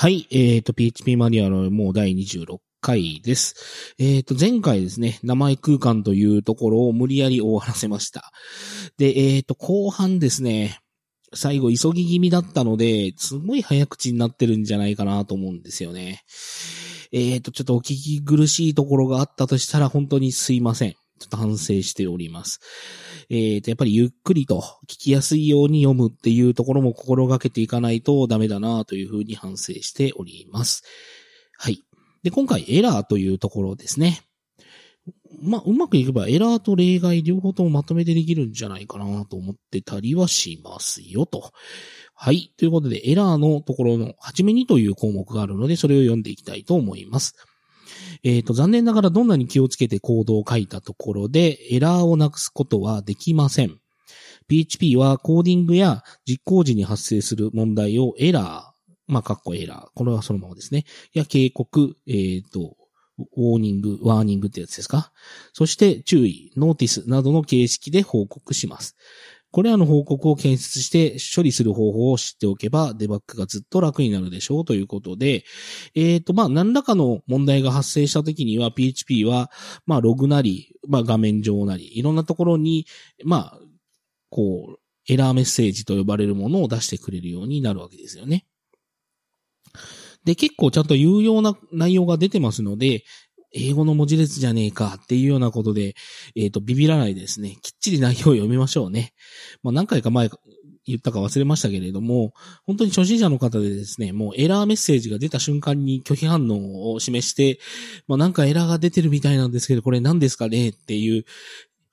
はい。えっ、ー、と、PHP マニュアルもう第26回です。えっ、ー、と、前回ですね、名前空間というところを無理やり終わらせました。で、えっ、ー、と、後半ですね、最後急ぎ気味だったので、すごい早口になってるんじゃないかなと思うんですよね。えっ、と、ちょっとお聞き苦しいところがあったとしたら本当にすいません。ちょっと反省しております。えっ、と、やっぱりゆっくりと聞きやすいように読むっていうところも心がけていかないとダメだなというふうに反省しております。はい。で、今回エラーというところですね。まあ、うまくいけばエラーと例外両方ともまとめてできるんじゃないかなと思ってたりはしますよと。はい。ということで、エラーのところの、はじめにという項目があるので、それを読んでいきたいと思います。えっ、ー、と、残念ながらどんなに気をつけてコードを書いたところで、エラーをなくすことはできません。PHP はコーディングや実行時に発生する問題をエラー、まあ、カッコエラー。これはそのままですね。や、警告、えっ、ー、と、ウォーニング、ワーニングってやつですかそして注意、ノーティスなどの形式で報告します。これらの報告を検出して処理する方法を知っておけば、デバッグがずっと楽になるでしょうということで、えっ、ー、と、まあ、何らかの問題が発生した時には、PHP は、まあ、ログなり、まあ、画面上なり、いろんなところに、まあ、こう、エラーメッセージと呼ばれるものを出してくれるようになるわけですよね。で、結構ちゃんと有用な内容が出てますので、英語の文字列じゃねえかっていうようなことで、えっ、ー、と、ビビらないですね、きっちり内容を読みましょうね。まあ何回か前言ったか忘れましたけれども、本当に初心者の方でですね、もうエラーメッセージが出た瞬間に拒否反応を示して、まあなんかエラーが出てるみたいなんですけど、これ何ですかねっていう、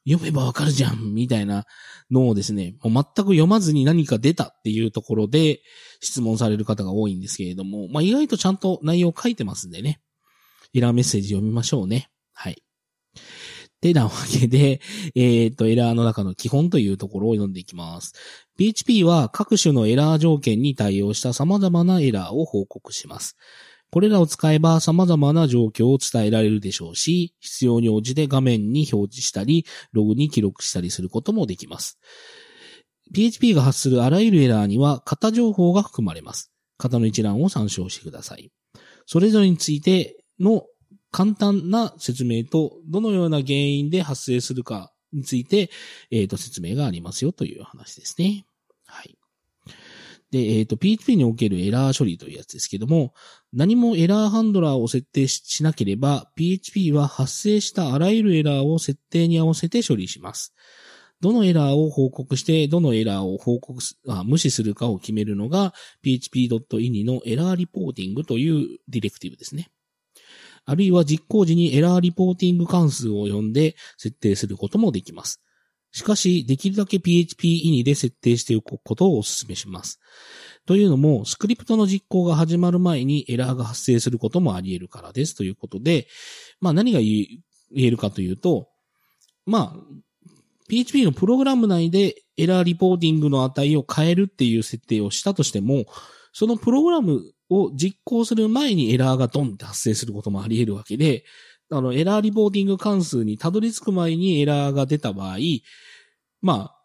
読めばわかるじゃんみたいなのをですね、もう全く読まずに何か出たっていうところで質問される方が多いんですけれども、まあ意外とちゃんと内容書いてますんでね。エラーメッセージ読みましょうね。はい。てなわけで、えっ、ー、と、エラーの中の基本というところを読んでいきます。PHP は各種のエラー条件に対応した様々なエラーを報告します。これらを使えば様々な状況を伝えられるでしょうし、必要に応じて画面に表示したり、ログに記録したりすることもできます。PHP が発するあらゆるエラーには型情報が含まれます。型の一覧を参照してください。それぞれについての簡単な説明と、どのような原因で発生するかについて、えっ、ー、と、説明がありますよという話ですね。はい。で、えっ、ー、と、PHP におけるエラー処理というやつですけども、何もエラーハンドラーを設定しなければ、PHP は発生したあらゆるエラーを設定に合わせて処理します。どのエラーを報告して、どのエラーを報告あ、無視するかを決めるのが php.ini のエラーリポーティングというディレクティブですね。あるいは実行時に error reporting 関数を呼んで設定することもできます。しかし、できるだけ PHP イニで設定しておくことをお勧めします。というのも、スクリプトの実行が始まる前にエラーが発生することもあり得るからです。ということで、まあ何が言えるかというと、まあ、PHP のプログラム内で error reporting の値を変えるっていう設定をしたとしても、そのプログラムを実行する前にエラーがドンって発生することもあり得るわけで、あの、 error reporting 関数にたどり着く前にエラーが出た場合、まあ、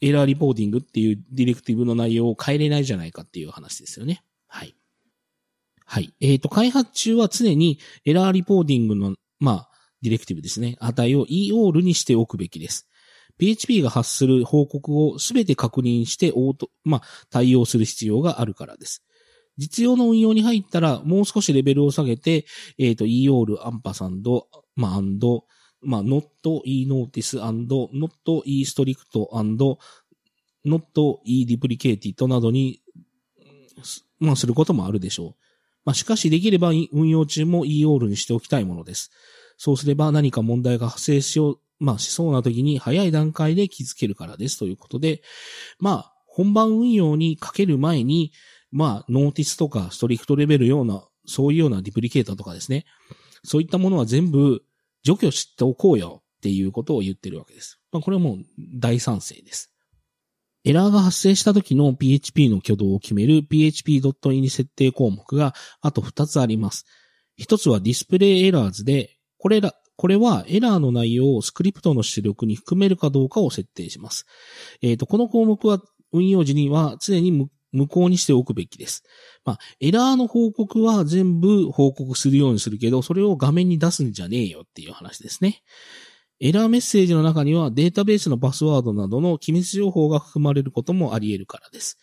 error reporting っていうディレクティブの内容を変えれないじゃないかっていう話ですよね。はい。はい。えっ、ー、と、開発中は常にエラーリポーティングの、まあ、ディレクティブですね。値を EOL にしておくべきです。PHP が発する報告をすべて確認してオート、まあ、対応する必要があるからです。実用の運用に入ったら、もう少しレベルを下げて、えっ、ー、と、EOL、アンパサンド、まあ、アンド、まあ、not, e notice, and, not, e strict, and, not, e deprecated などに、まあ、することもあるでしょう。まあ、しかしできれば運用中も EOL にしておきたいものです。そうすれば何か問題が発生しよう、まあ、しそうな時に早い段階で気づけるからですということで、まあ、本番運用にかける前に、まあ、ノーティスとかストリクトレベルような、そういうようなディプリケーターとかですね。そういったものは全部除去しておこうよっていうことを言ってるわけです。まあ、これはもう大賛成です。エラーが発生した時の PHP の挙動を決める php.in 設定項目があと2つあります。1つはディスプレイエラーズで、これら、これはエラーの内容をスクリプトの出力に含めるかどうかを設定します。えっ、ー、と、この項目は運用時には常に無効にしておくべきです。まあ、エラーの報告は全部報告するようにするけど、それを画面に出すんじゃねえよっていう話ですね。エラーメッセージの中にはデータベースのパスワードなどの機密情報が含まれることもあり得るからです。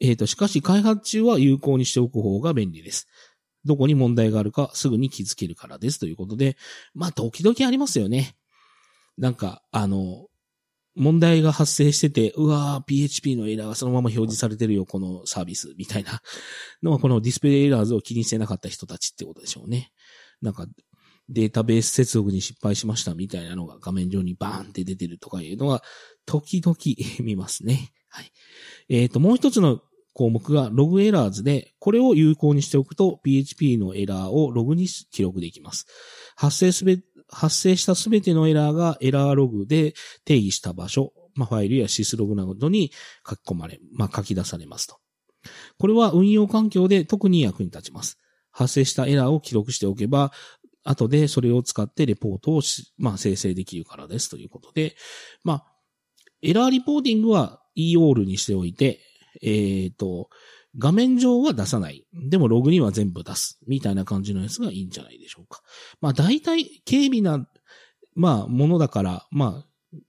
えっ、ー、と、しかし開発中は有効にしておく方が便利です。どこに問題があるかすぐに気づけるからですということで、まあ、時々ありますよね。なんか、あの、問題が発生してて、うわー、PHP のエラーがそのまま表示されてるよ、このサービス、みたいなのは、このディスプレイエラーズを気にしてなかった人たちってことでしょうね。なんか、データベース接続に失敗しましたみたいなのが画面上にバーンって出てるとかいうのは、時々 見ますね。はい。えっ、ー、と、もう一つの項目がログエラーズで、これを有効にしておくと PHP のエラーをログに記録できます。発生すべ、発生したすべてのエラーがエラーログで定義した場所、まあ、ファイルやシスログなどに書き込まれ、まあ、書き出されますと。これは運用環境で特に役に立ちます。発生したエラーを記録しておけば、後でそれを使ってレポートをまあ、生成できるからですということで、まあ、エラーリポーティングは EOL にしておいて、えっ、ー、と、画面上は出さない。でもログには全部出す。みたいな感じのやつがいいんじゃないでしょうか。まあ大体軽微な、まあものだから、まあ、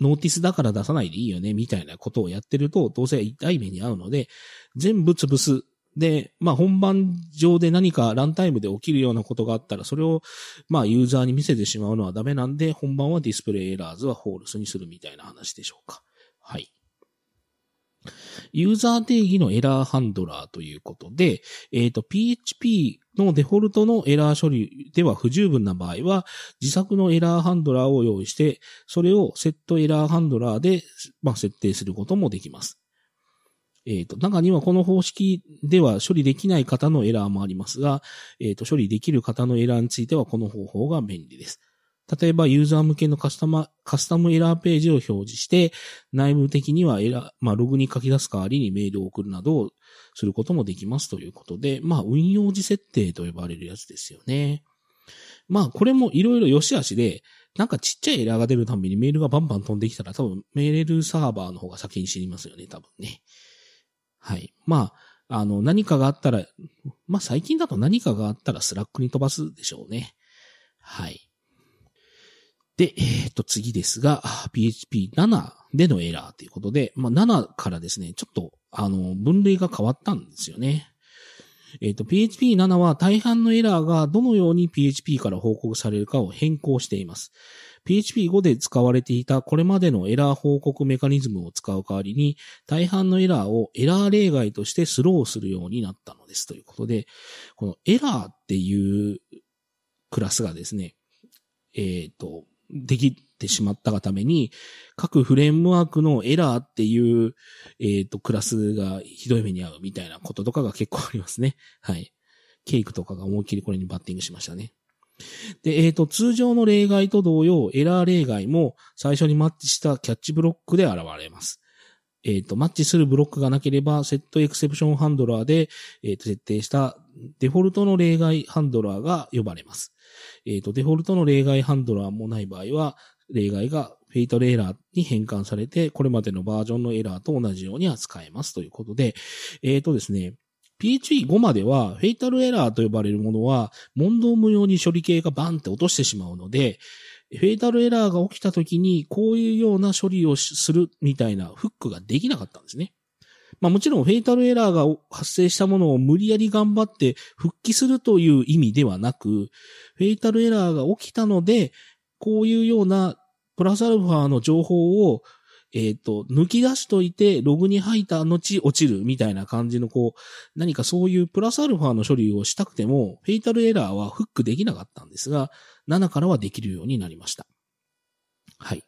ノーティスだから出さないでいいよね、みたいなことをやってると、どうせ痛い目に遭うので、全部潰す。で、まあ本番上で何かランタイムで起きるようなことがあったら、それをまあユーザーに見せてしまうのはダメなんで、本番は display errors は false にするみたいな話でしょうか。はい。ユーザー定義のエラーハンドラーということで、えっ、ー、と、PHP のデフォルトのエラー処理では不十分な場合は、自作のエラーハンドラーを用意して、それを set error handler で、まあ、設定することもできます。えっ、ー、と、中にはこの方式では処理できない方のエラーもありますが、えっ、ー、と、処理できる方のエラーについてはこの方法が便利です。例えば、ユーザー向けのカスタマ、カスタムエラーページを表示して、内部的にはエラー、まあ、ログに書き出す代わりにメールを送るなどをすることもできますということで、まあ、運用時設定と呼ばれるやつですよね。まあ、これもいろいろ良し悪しで、なんかちっちゃいエラーが出るたびにメールがバンバン飛んできたら多分メールサーバーの方が先に死にますよね、多分ね。はい。まあ、あの、何かがあったら、まあ最近だと何かがあったら Slack に飛ばすでしょうね。はい。で、えっ、と、次ですが、PHP7 でのエラーということで、まあ、7からですね、ちょっと、あの、分類が変わったんですよね。えっ、と、PHP7 は大半のエラーがどのように PHP から報告されるかを変更しています。PHP5 で使われていたこれまでのエラー報告メカニズムを使う代わりに、大半のエラーをエラー例外としてスローするようになったのですということで、このエラーっていうクラスがですね、えっ、ー、と、できてしまったがために、各フレームワークのエラーっていう、えっ、ー、と、クラスがひどい目に遭うみたいなこととかが結構ありますね。はい。ケイクとかが思いっきりこれにバッティングしましたね。で、えっ、ー、と、通常の例外と同様、エラー例外も最初にマッチした catch ブロックで現れます。えっ、と、マッチするブロックがなければ、 set exception handler で、えっ、と、設定したデフォルトの例外ハンドラーが呼ばれます。えっ、と、デフォルトの例外ハンドラーもない場合は、例外が fatal error に変換されて、これまでのバージョンのエラーと同じように扱えますということで、えっ、とですね、PHP5 までは、 fatal error と呼ばれるものは、問答無用に処理系がバンって落としてしまうので、 fatal error が起きた時に、こういうような処理をするみたいなフックができなかったんですね。まあもちろん fatal error が発生したものを無理やり頑張って復帰するという意味ではなく、 fatal error が起きたので、こういうようなプラスアルファの情報をえっ、ー、と、抜き出しといて、ログに入った後落ちるみたいな感じの、こう、何かそういうプラスアルファの処理をしたくても、 fatal error はフックできなかったんですが、7からはできるようになりました。はい。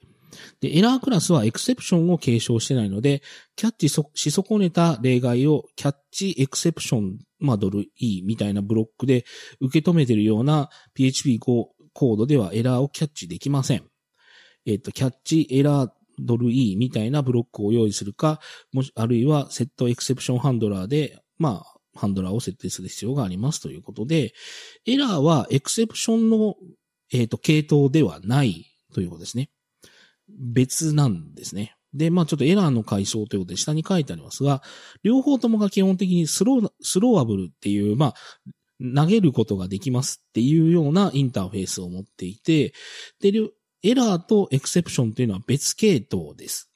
で、エラークラスはエクセプションを継承してないので、キャッチし損ねた例外をキャッチエクセプション、まあ、ドル E みたいなブロックで受け止めているような PHP コードではエラーをキャッチできません。えっ、と、キャッチエラードル E みたいなブロックを用意するか、もし、あるいはセットエクセプションハンドラーで、まあ、ハンドラーを設定する必要がありますということで、エラーは exception の、えっ、ー、と、系統ではないということですね。別なんですね。で、まあちょっとエラーの階層ということで下に書いてありますが、両方ともが基本的に throw、throwable っていう、まあ、投げることができますっていうようなインターフェースを持っていて、で、エラーと exception というのは別系統です。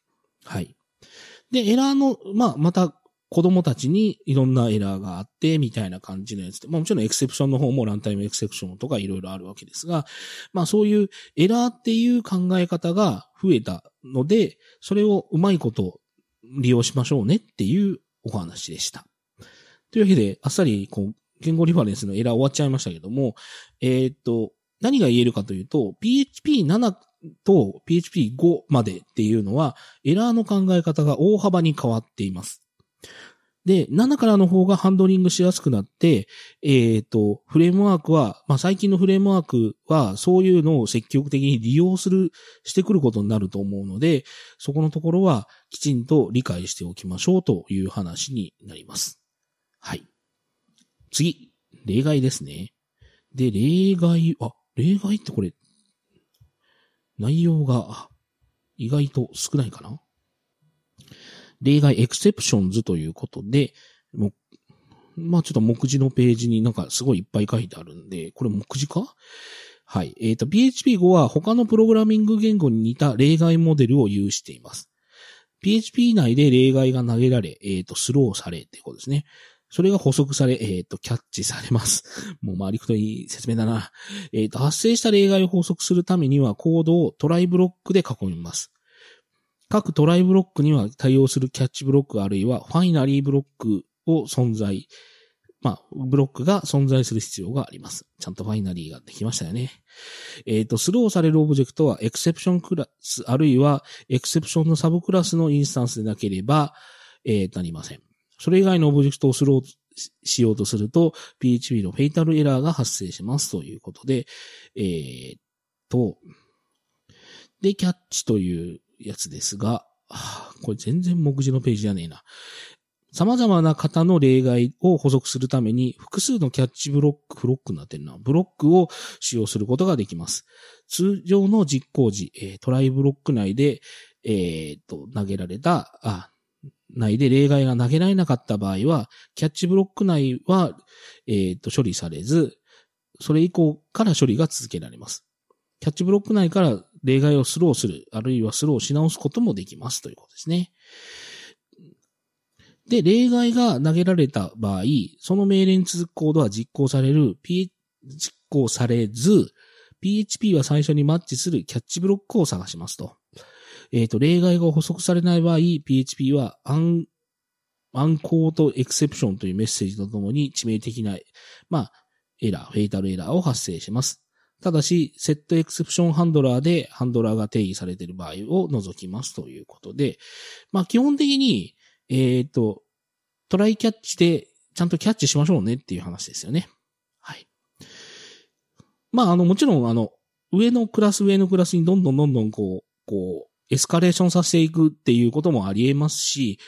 はい。で、エラーの、まあ、また子供たちにいろんなエラーがあって、みたいな感じのやつで、まあもちろんエクセプションの方もランタイムエクセプションとかいろいろあるわけですが、まあそういうエラーっていう考え方が増えたので、それをうまいこと利用しましょうねっていうお話でした。というわけで、あっさり、こう、言語リファレンスのエラー終わっちゃいましたけども、えー、っと、何が言えるかというと、PHP7 と PHP5 までっていうのは、エラーの考え方が大幅に変わっています。で、7からの方がハンドリングしやすくなって、えっ、ー、と、フレームワークは、まあ、最近のフレームワークは、そういうのを積極的に利用する、してくることになると思うので、そこのところは、きちんと理解しておきましょうという話になります。はい。次、例外ですね。で、例外、あ、例外ってこれ、内容が、意外と少ないかな？例外エクセプションズということで、もまあちょっと目次のページになんかすごいいっぱい書いてあるんで、これ目次かはい。えっ、ー、と、PHP5 は他のプログラミング言語に似た例外モデルを有しています。PHP 内で例外が投げられ、えっ、ー、と、スローされってことですね。それが補足され、えっ、ー、と、キャッチされます。もう回りくといい説明だな。えっ、と、発生した例外を捕捉するためにはコードを try ブロックで囲みます。各 try ブロックには対応する catch ブロックあるいは finally ブロックを存在、まあ、ブロックが存在する必要があります。ちゃんと finally ができましたよね。えっ、ー、と、 throw されるオブジェクトは exception クラス、あるいは exception のサブクラスのインスタンスでなければ、えー、なりません。それ以外のオブジェクトを throwしようとすると、PHP のフェイタルエラーが発生しますということで、えー、と、で、キャッチというやつですが、これ全然目次のページじゃねえな。様々な型の例外を補足するために複数のキャッチブロック、フロックになってるな、ブロックを使用することができます。通常の実行時、え、トライブロック内で、えー、と、投げられた、あ、内で例外が投げられなかった場合は、キャッチブロック内は、えー、と、処理されず、それ以降から処理が続けられます。キャッチブロック内から例外をスローする、あるいはスローし直すこともできますということですね。で、例外が投げられた場合、その命令に続くコードは実行される、P、実行されず、PHP は最初にマッチするキャッチブロックを探しますと。えっ、ー、と、例外が補足されない場合、PHP はアン、アンコードエクセプションというメッセージとともに致命的な、まあ、エラー、フェイタルエラーを発生します。ただし、セットエクセプションハンドラーでハンドラーが定義されている場合を除きますということで、まあ基本的に、えっ、ー、と、トライキャッチでちゃんとキャッチしましょうねっていう話ですよね。はい。まああの、もちろんあの、上のクラス上のクラスにどんどんどんどんこう、こう、エスカレーションさせていくっていうこともあり得ますし、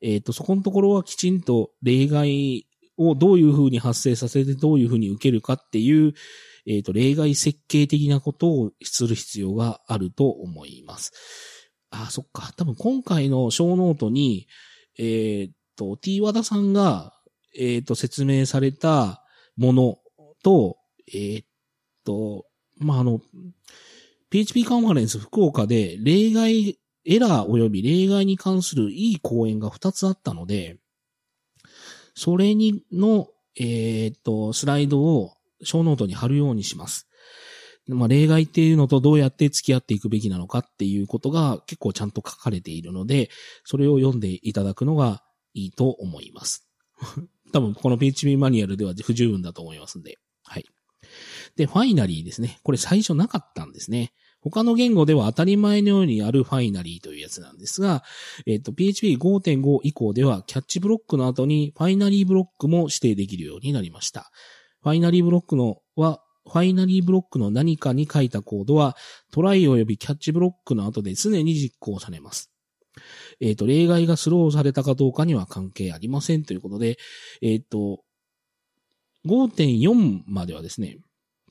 えっ、ー、と、そこのところはきちんと例外をどういうふうに発生させてどういうふうに受けるかっていう、えっ、ー、と、例外設計的なことをする必要があると思います。あ、そっか。多分今回のショーノートに、えっ、ー、と、T 和田さんが、えっ、と、説明されたものと、えっ、と、まあ、あの、PHP カンファレンス福岡で例外、エラー及び例外に関するいい講演が2つあったので、それにの、えっ、と、スライドをショーノートに貼るようにします。まあ、例外っていうのとどうやって付き合っていくべきなのかっていうことが結構ちゃんと書かれているので、それを読んでいただくのがいいと思います。多分この PHP マニュアルでは不十分だと思いますんで。はい。で、ファイナリーですね。これ最初なかったんですね。他の言語では当たり前のようにあるファイナリーというやつなんですが、えっ、と、PHP5.5 以降ではキャッチブロックの後にファイナリーブロックも指定できるようになりました。ファイナリーブロックのは、ファイナリーブロックの何かに書いたコードは、try 及び catch ブロックの後で常に実行されます。えっ、ー、と、例外がスローされたかどうかには関係ありませんということで、えっ、ー、と、5.4まではですね、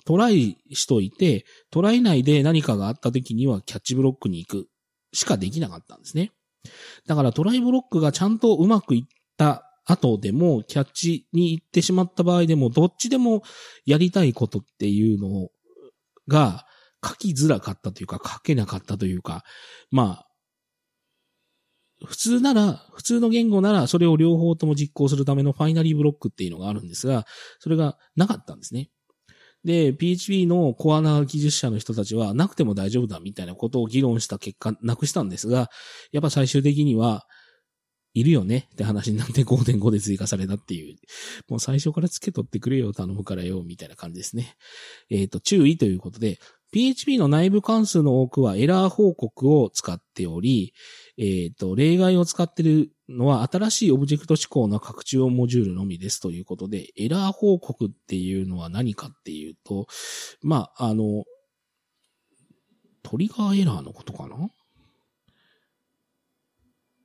try しといて、 try 内で何かがあった時には catch ブロックに行くしかできなかったんですね。だから try ブロックがちゃんとうまくいった後でも、 catch に行ってしまった場合でも、どっちでもやりたいことっていうのが書きづらかったというか、書けなかったというか、まあ、普通なら、普通の言語なら、それを両方とも実行するためのファイナリーブロックっていうのがあるんですが、それがなかったんですね。で、PHP のコアな技術者の人たちは、なくても大丈夫だみたいなことを議論した結果、なくしたんですが、やっぱ最終的には、いるよねって話になって5.5で追加されたっていう。もう最初から付け取ってくれよ、頼むからよ、みたいな感じですね。えっ、ー、と、注意ということで、PHP の内部関数の多くはエラー報告を使っており、えっ、ー、と、例外を使っているのは新しいオブジェクト指向の拡張モジュールのみですということで、エラー報告っていうのは何かっていうと、まあ、あの、トリガーエラーのことかな？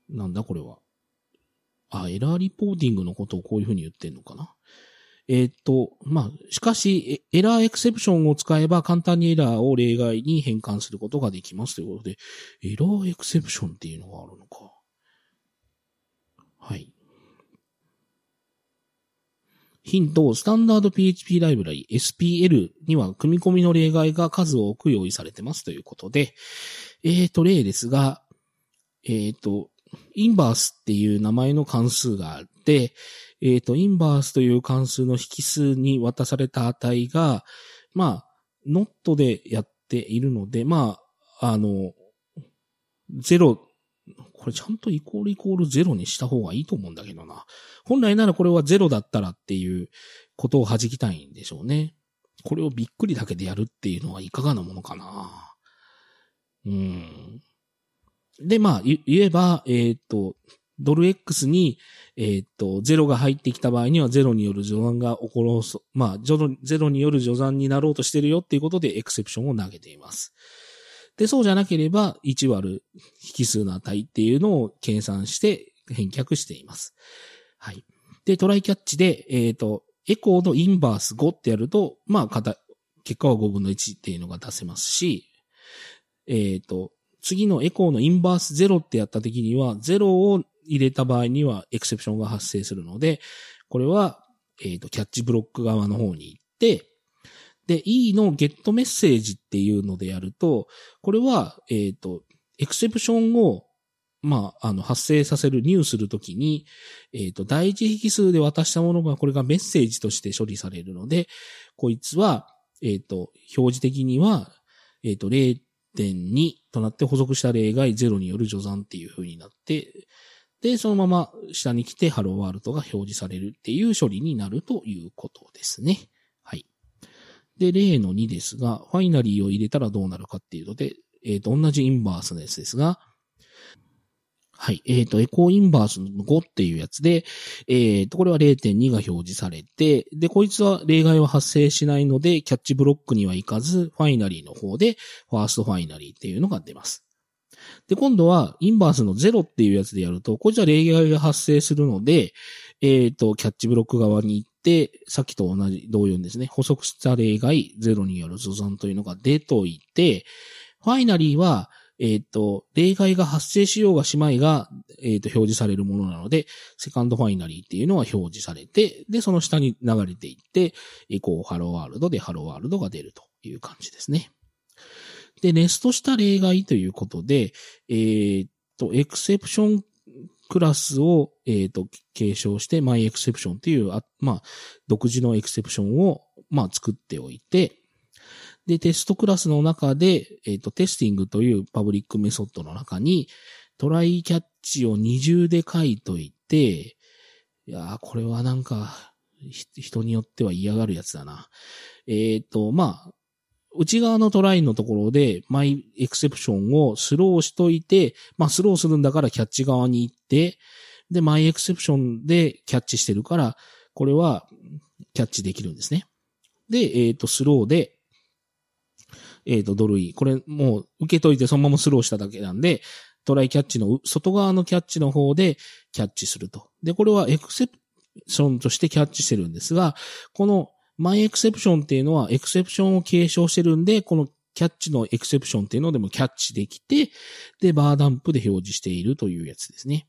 なんだこれは。あ、エラーリポーティングのことをこういうふうに言ってんのかな？えっ、と、まあ、しかし、エラーエクセプションを使えば簡単にエラーを例外に変換することができますということで、エラーエクセプションっていうのがあるのか。はい。ヒント、スタンダード PHP ライブラリ SPL には組み込みの例外が数多く用意されてますということで、えっ、ー、と、例ですが、えっ、ー、と、インバースっていう名前の関数があって、えっ、ー、と、インバースという関数の引数に渡された値が、まあ、ノットでやっているので、まあ、あの、ゼロ、これちゃんとイコールイコールゼロにした方がいいと思うんだけどな。本来ならこれはゼロだったらっていうことを弾きたいんでしょうね。これをびっくりだけでやるっていうのはいかがなものかな。うん。で、まあ、言えば、えっ、ー、と、ドル X に、えー、っと、ゼロが入ってきた場合にはゼロによる序断が起ころう、まあ、ゼロによる序断になろうとしてるよっていうことでエクセプションを投げています。で、そうじゃなければ、1割引数の値っていうのを計算して返却しています。はい。で、トライキャッチで、えっ、ー、と、エコーのインバース5ってやると、まあ、結果は5分の1っていうのが出せますし、えっ、ー、と、次のエコーのインバース0ってやった時には、0を入れた場合にはエクセプションが発生するので、これは、えっ、ー、と、キャッチブロック側の方に行って、で、E のゲットメッセージっていうのでやると、これは、えっ、ー、と、エクセプションを、まあ、あの、発生させる、入するときに、えっ、ー、と、第一引数で渡したものが、これがメッセージとして処理されるので、こいつは、えっ、と、表示的には、えっ、と、0.2となって補足した例外0による序算っていう風になって、で、そのまま下に来てハローワールドが表示されるっていう処理になるということですね。はい。で、例の2ですが、ファイナリーを入れたらどうなるかっていうので、えっ、ー、と、同じ inverse のやつですが、はい。えっ、ー、と、 echo inverse の5っていうやつで、えっ、ー、と、これは0.2が表示されて、で、こいつは例外は発生しないので、 catch ブロックには行かず、 finally の方で、 first finally っていうのが出ます。で、今度は、 inverse の0っていうやつでやると、これじゃ例外が発生するので、えっ、ー、と、 catch ブロック側に行って、さっきと同じ、同様にですね、捕捉した例外0による除算というのが出といて、finally は、えっ、ー、と、例外が発生しようがしまいが、えっ、ー、と、表示されるものなので、 second finally っていうのは表示されて、で、その下に流れていって、 echo hello world で hello world が出るという感じですね。で、ネストした例外ということで、えー、っと、 exception クラスを、えー、っと、継承して、 my exception という、あまあ、独自の exception を、まあ、作っておいて、で、テストクラスの中で、えっ、と、 testing という public メソッドの中に、 try catch を二重で書いといて、いやこれはなんか、人によっては嫌がるやつだな。えっ、と、まあ、内側の try のところで、 my exception を throw しといて、まあ throw するんだから catch 側に行って、で、 my exception で catch してるから、これはキャッチできるんですね。で、えっ、ー、と、スローで、えっ、ー、と、ドルイ。これもう受けといてそのままスローしただけなんで、トライキャッチの外側のキャッチの方でキャッチすると。で、これはエクセプションとしてキャッチしてるんですが、このマイエクセプションっていうのはエクセプションを継承してるんで、このキャッチのエクセプションっていうのでもキャッチできて、で、バーダンプで表示しているというやつですね。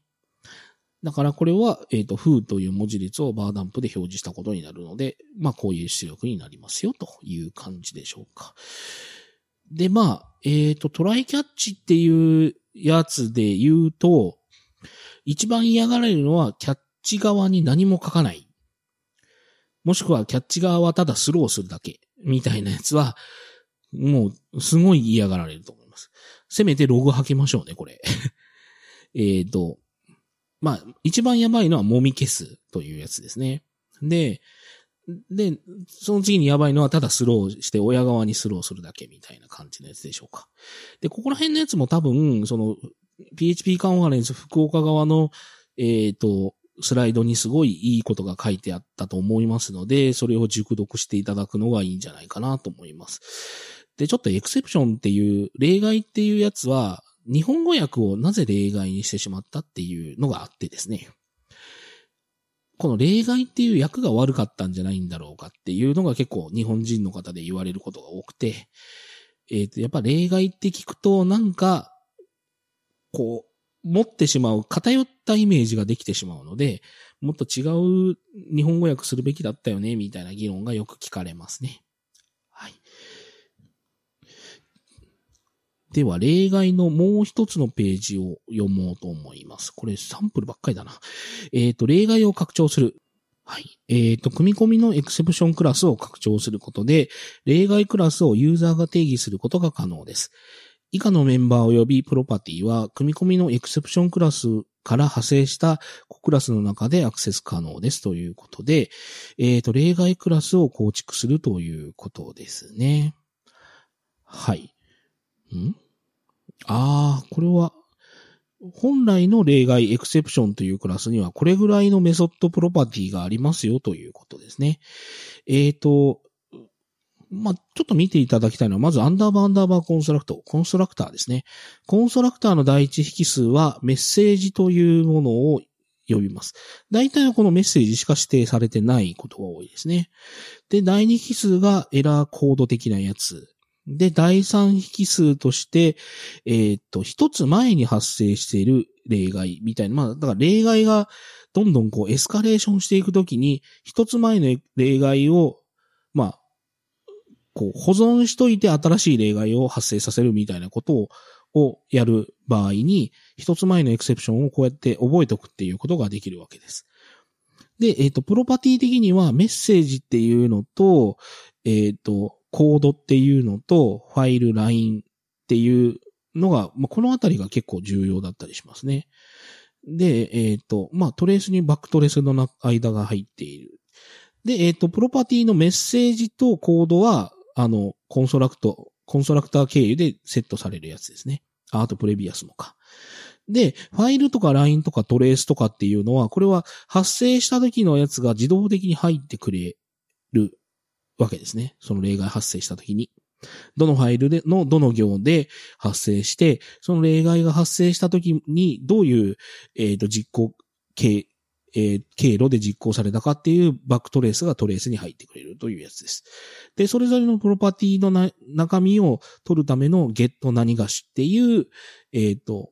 だからこれは、えっ、ー、と、フーという文字列をバーダンプで表示したことになるので、まあ、こういう出力になりますよという感じでしょうか。で、まあ、えっ、ー、と、トライキャッチっていうやつで言うと、一番嫌がられるのはキャッチ側に何も書かない。もしくはキャッチ側はただスローするだけ。みたいなやつは、もう、すごい嫌がられると思います。せめてログ吐きましょうね、これ。えっと、まあ、一番やばいのはもみ消すというやつですね。で、で、その次にやばいのはただスローして親側にスローするだけみたいな感じのやつでしょうか。で、ここら辺のやつも多分、その、PHP カンファレンス福岡側の、えっ、ー、と、スライドにすごいいいことが書いてあったと思いますので、それを熟読していただくのがいいんじゃないかなと思います。で、ちょっとエクセプションっていう、例外っていうやつは、日本語訳をなぜ例外にしてしまったっていうのがあってですね。この例外っていう訳が悪かったんじゃないんだろうかっていうのが結構日本人の方で言われることが多くて、えっ、ー、と、やっぱ例外って聞くとなんか、こう、持ってしまう、偏ったイメージができてしまうので、もっと違う日本語訳するべきだったよね、みたいな議論がよく聞かれますね。はい。では、例外のもう一つのページを読もうと思います。これサンプルばっかりだな。えっ、ー、と、例外を拡張する。はい。えっ、ー、と、組み込みのエクセプションクラスを拡張することで、例外クラスをユーザーが定義することが可能です。以下のメンバー及びプロパティは、組み込みのエクセプションクラスから派生したクラスの中でアクセス可能ですということで、えっ、ー、と、例外クラスを構築するということですね。はい。ん？ああ、これは、本来の例外 exception というクラスにはこれぐらいのメソッドプロパティがありますよということですね。えっ、ー、と、まあ、ちょっと見ていただきたいのは、まずアンダーバーアンダーバー construct、コンストラクターですね。コンストラクターの第一引数はメッセージというものを呼びます。大体はこのメッセージしか指定されてないことが多いですね。で、第二引数がエラーコード的なやつ。で、第三引数として、えー、っと、一つ前に発生している例外みたいな。まあ、だから例外がどんどんこうエスカレーションしていくときに、一つ前の例外を、まあ、こう、保存しといて新しい例外を発生させるみたいなことを、をやる場合に、一つ前のエクセプションをこうやって覚えておくっていうことができるわけです。で、えっ、ー、と、プロパティ的にはメッセージっていうのと、えっ、ー、と、コードっていうのと、ファイル、ラインっていうのが、まあ、このあたりが結構重要だったりしますね。で、えっ、ー、と、まあ、トレースにバックトレースの間が入っている。で、えっ、と、プロパティのメッセージとコードは、あの、コンストラクト、コンストラクター経由でセットされるやつですね。あとプレビアスもか。で、ファイルとかラインとかトレースとかっていうのは、これは発生した時のやつが自動的に入ってくれるわけですね。その例外発生した時に。どのファイルでのどの行で発生して、その例外が発生した時にどういう、えっ、ー、と、実行形、えー、経路で実行されたかっていうバックトレースがトレースに入ってくれるというやつです。で、それぞれのプロパティのな中身を取るためのゲット何がしっていう、えっ、ー、と、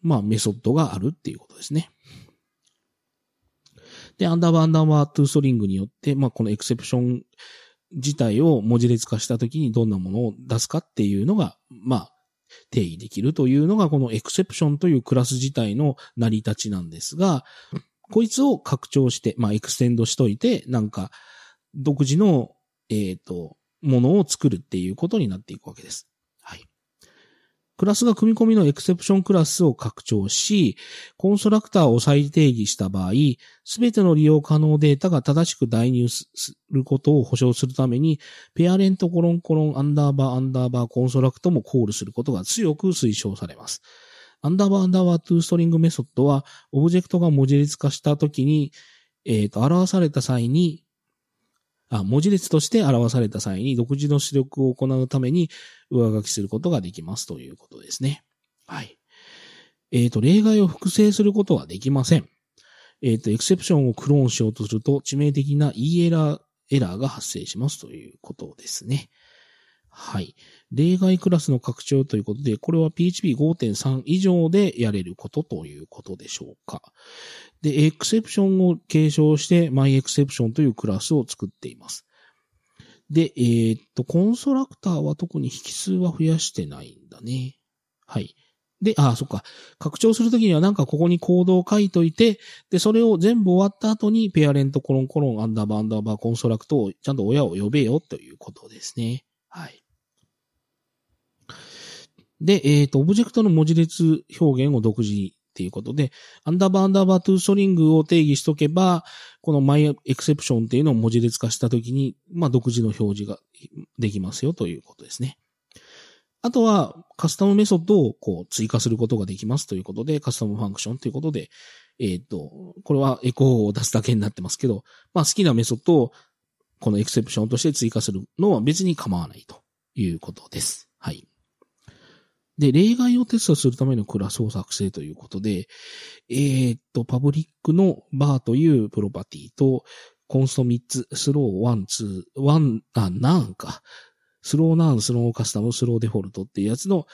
まあ、メソッドがあるっていうことですね。で、アンダーバーアンダーバー to string によって、まあ、この exception 自体を文字列化したときにどんなものを出すかっていうのが、まあ、定義できるというのが、この exception というクラス自体の成り立ちなんですが、こいつを拡張して、まあ、 extend しといて、なんか、独自の、えっ、ー、と、ものを作るっていうことになっていくわけです。はい。クラスが組み込みの exception クラスを拡張し、コンストラクターを再定義した場合、すべての利用可能データが正しく代入することを保証するために、 parent コロンコロンアンダーバーアンダーバー construct もコールすることが強く推奨されます。アンダーバーアンダーバー to string メソッドは、オブジェクトが文字列化したときに、えっ、ー、と、表された際に、あ、文字列として表された際に、独自の出力を行うために上書きすることができますということですね。はい。えっ、ー、と、例外を複製することはできません。えっ、ー、と、エクセプションをクローンしようとすると、致命的な E エラー、エラーが発生しますということですね。はい。例外クラスの拡張ということで、これは PHP5.3 以上でやれることということでしょうか。で、エクセプションを継承して MyException というクラスを作っています。で、えー、っと、コンストラクターは特に引数は増やしてないんだね。はい。で、あ、そっか。拡張するときにはなんかここにコードを書いといて、で、それを全部終わった後に、 parent コロンコロンアンダーバーアンダーバー construct をちゃんと親を呼べよということですね。はい。で、えっ、ー、と、オブジェクトの文字列表現を独自っていうことで、アンダーバーアンダーバー to string を定義しとけば、この my exception っていうのを文字列化したときに、まあ、独自の表示ができますよということですね。あとは、カスタムメソッドをこう追加することができますということで、カスタムファンクションということで、えっ、ー、と、これはエコーを出すだけになってますけど、まあ好きなメソッドをこのエクセプションとして追加するのは別に構わないということです。で、例外をテストするためのクラスを作成ということで、えー、っと、パブリックのバーというプロパティと、コンスト3つ、スロー1、2、1、あ、なんか、スローナーン、スローカスタム、スローデフォルトっていうやつの、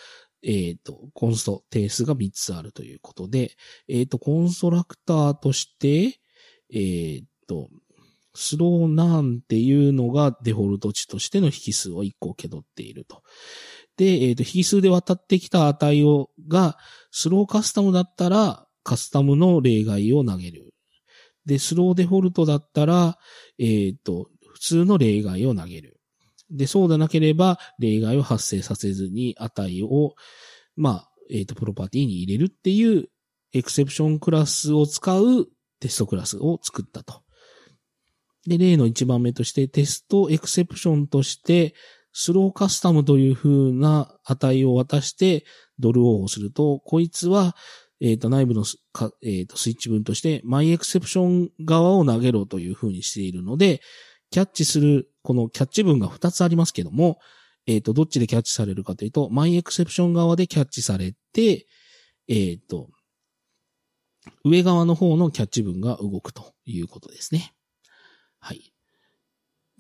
えっ、と、コンスト定数が3つあるということで、えっ、と、コンストラクターとして、えっ、と、スローナンっていうのがデフォルト値としての引数を1個受け取っていると。で、えっ、と、引数で渡ってきた値を、が、スローカスタムだったら、カスタムの例外を投げる。で、スローデフォルトだったら、えっ、と、普通の例外を投げる。で、そうでなければ、例外を発生させずに値を、まあ、えっ、ー、と、プロパティに入れるっていう、エクセプションクラスを使うテストクラスを作ったと。で、例の一番目として、テストエクセプションとして、スローカスタムという風な値を渡して、ドルオフをすると、こいつは、えっ、ー、と、内部のえー、とスイッチ分として、マイエクセプション側を投げろという風にしているので、キャッチする、このキャッチ文が2つありますけども、えっ、ー、と、どっちでキャッチされるかというと、マイエクセプション側でキャッチされて、えっ、ー、と、上側の方のキャッチ文が動くということですね。はい。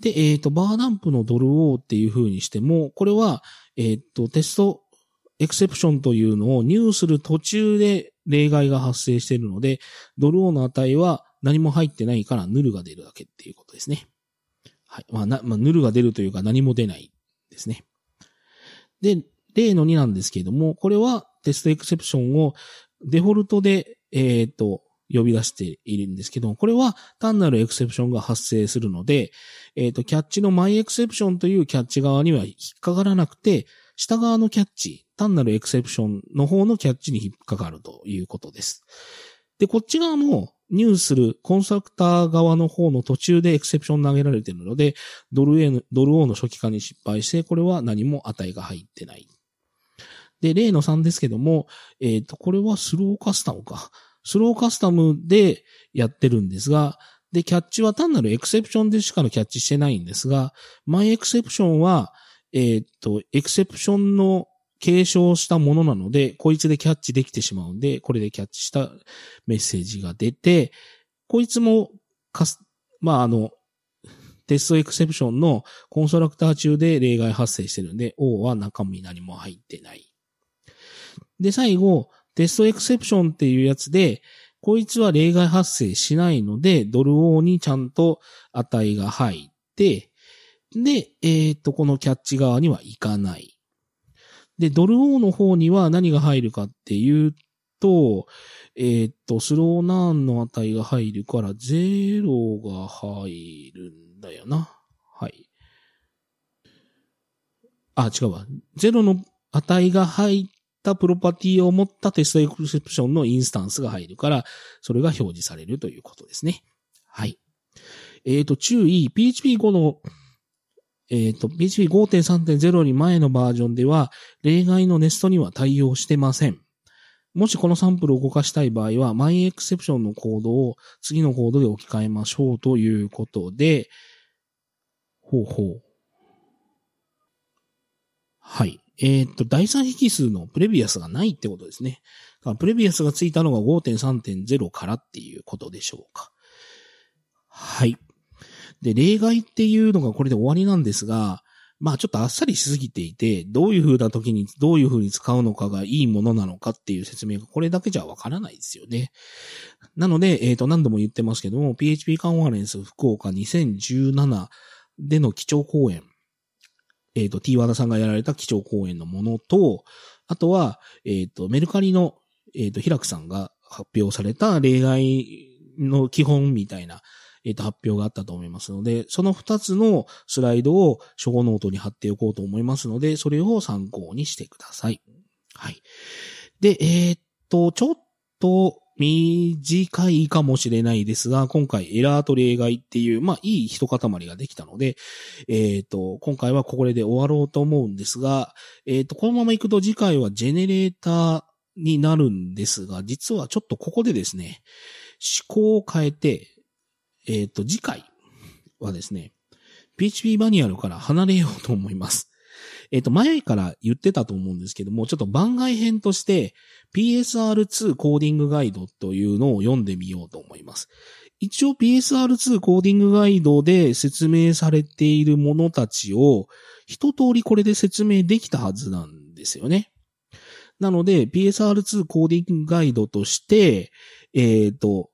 で、えっ、ー、と、バーダンプのドルオーっていう風にしても、これは、えっ、と、テストエクセプションというのを入する途中で例外が発生しているので、ドルオーの値は何も入ってないからヌルが出るだけっていうことですね。はい。まあ、な、まあ、ヌルが出るというか何も出ないですね。で、例の2なんですけれども、これはテストエクセプションをデフォルトで、えっ、ー、と、呼び出しているんですけども、これは単なるエクセプションが発生するので、えっ、ー、と、キャッチのマイエクセプションというキャッチ側には引っかからなくて、下側のキャッチ、単なるエクセプションの方のキャッチに引っかかるということです。で、こっち側も入するコンストラクター側の方の途中でエクセプション投げられているので、ドル A、ドル O の初期化に失敗して、これは何も値が入ってない。で、例の3ですけども、えっ、ー、と、これはスローカスタムか。スローカスタムでやってるんですが、で、キャッチは単なるエクセプションでしかのキャッチしてないんですが、マイエクセプションは、えっ、と、エクセプションの継承したものなので、こいつでキャッチできてしまうんで、これでキャッチしたメッセージが出て、こいつもかす、まあ、あの、テストエクセプションのコンストラクター中で例外発生してるんで、O は中身何も入ってない。で、最後、テストエクセプションっていうやつで、こいつは例外発生しないので、ドル O にちゃんと値が入って、で、えっ、と、このキャッチ側には行かない。で、ドルオーの方には何が入るかっていうと、えー、っと、スローナーンの値が入るから、ゼロが入るんだよな。はい。あ、違うわ。ゼロの値が入ってたプロパティを持ったテストエクセプションのインスタンスが入るから、それが表示されるということですね。はい。えっ、ー、と、注意、PHP5 のえっ、ー、と、PHP5.3.0 に前のバージョンでは、例外のネストには対応してません。もしこのサンプルを動かしたい場合は、MyException のコードを次のコードで置き換えましょうということで、ほうほう。はい。えっ、と、第三引数のプレビアスがないってことですね。プレビアスがついたのが5.3.0からっていうことでしょうか。はい。で、例外っていうのがこれで終わりなんですが、まあちょっとあっさりしすぎていて、どういう風な時にどういう風に使うのかがいいものなのかっていう説明がこれだけじゃわからないですよね。なので、えっ、ー、と何度も言ってますけども、PHP カンファレンス福岡2017での基調講演、えっ、ー、と T 和田さんがやられた基調講演のものと、あとは、えっ、ー、とメルカリの、えっ、と平久さんが発表された例外の基本みたいな、えっ、と、発表があったと思いますので、その二つのスライドをショーノートに貼っておこうと思いますので、それを参考にしてください。はい。で、えっと、ちょっと短いかもしれないですが、今回エラーと例外っていう、まあいい一塊ができたので、えっ、と、今回はこれで終わろうと思うんですが、えっ、と、このまま行くと次回はジェネレーターになるんですが、実はちょっとここでですね、思考を変えて、えっ、ー、と、次回はですね、PHP マニュアルから離れようと思います。えっ、ー、と、前から言ってたと思うんですけども、ちょっと番外編として PSR2 コーディングガイドというのを読んでみようと思います。一応 PSR2 コーディングガイドで説明されているものたちを一通りこれで説明できたはずなんですよね。なので PSR2 コーディングガイドとして、えっ、ー、と、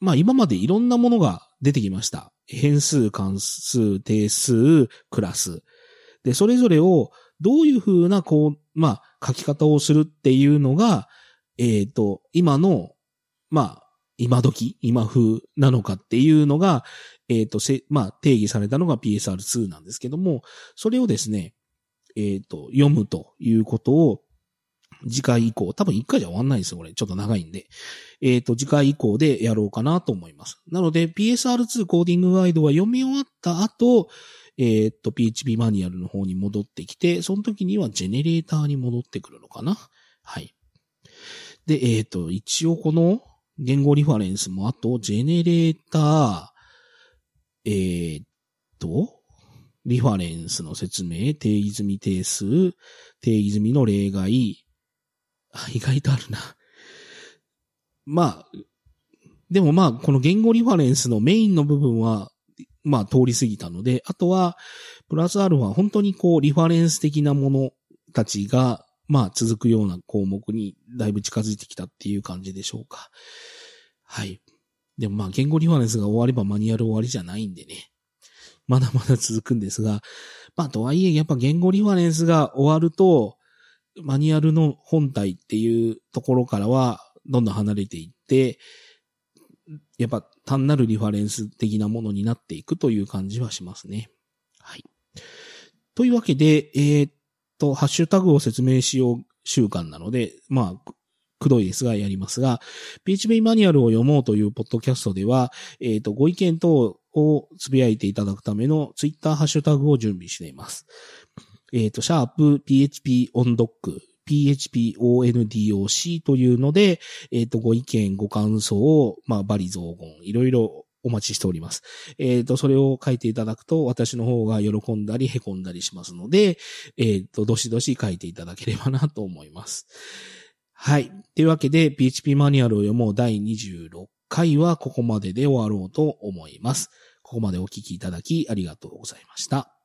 まあ今までいろんなものが出てきました。変数、関数、定数、クラス。で、それぞれをどういうふうな、こう、まあ書き方をするっていうのが、えっ、ー、と、今の、まあ、今時、今風なのかっていうのが、えっ、ー、と、せ、まあ、定義されたのが PSR2 なんですけども、それをですね、えっ、ー、と、読むということを次回以降、多分1回じゃ終わんないですよ、これ。ちょっと長いんで。えっ、ー、と、次回以降でやろうかなと思います。なので、PSR2 コーディングガイドは読み終わった後、えっ、と、PHP マニュアルの方に戻ってきて、その時にはジェネレーターに戻ってくるのかな？はい。で、えっ、と、一応この言語リファレンスも、あと、ジェネレーター、えっと、リファレンスの説明、定義済み定数、定義済みの例外、あ意外とあるな。まあ、でもまあ、この言語リファレンスのメインの部分は、まあ通り過ぎたので、あとは、プラスアルファ、本当にこう、リファレンス的なものたちが、まあ続くような項目にだいぶ近づいてきたっていう感じでしょうか。はい。でもまあ言語リファレンスが終わればマニュアル終わりじゃないんでね。まだまだ続くんですが、まあとはいえやっぱ言語リファレンスが終わると、マニュアルの本体っていうところからは、どんどん離れていって、やっぱ単なるリファレンス的なものになっていくという感じはしますね。はい。というわけで、えー、っと、ハッシュタグを説明しよう習慣なので、まあ、くどいですがやりますが、PHP マニュアルを読もうというポッドキャストでは、えー、っと、ご意見等をつぶやいていただくためのツイッターハッシュタグを準備しています。えっ、ー、と、シャープ PHP on doc PHPONDOC というので、えっ、ー、と、ご意見、ご感想を、まあ、バリ雑言、いろいろお待ちしております。えっ、ー、と、それを書いていただくと、私の方が喜んだり、凹んだりしますので、えっ、ー、と、どしどし書いていただければなと思います。はい。というわけで、PHP マニュアルを読もう第26回はここまでで終わろうと思います。ここまでお聞きいただきありがとうございました。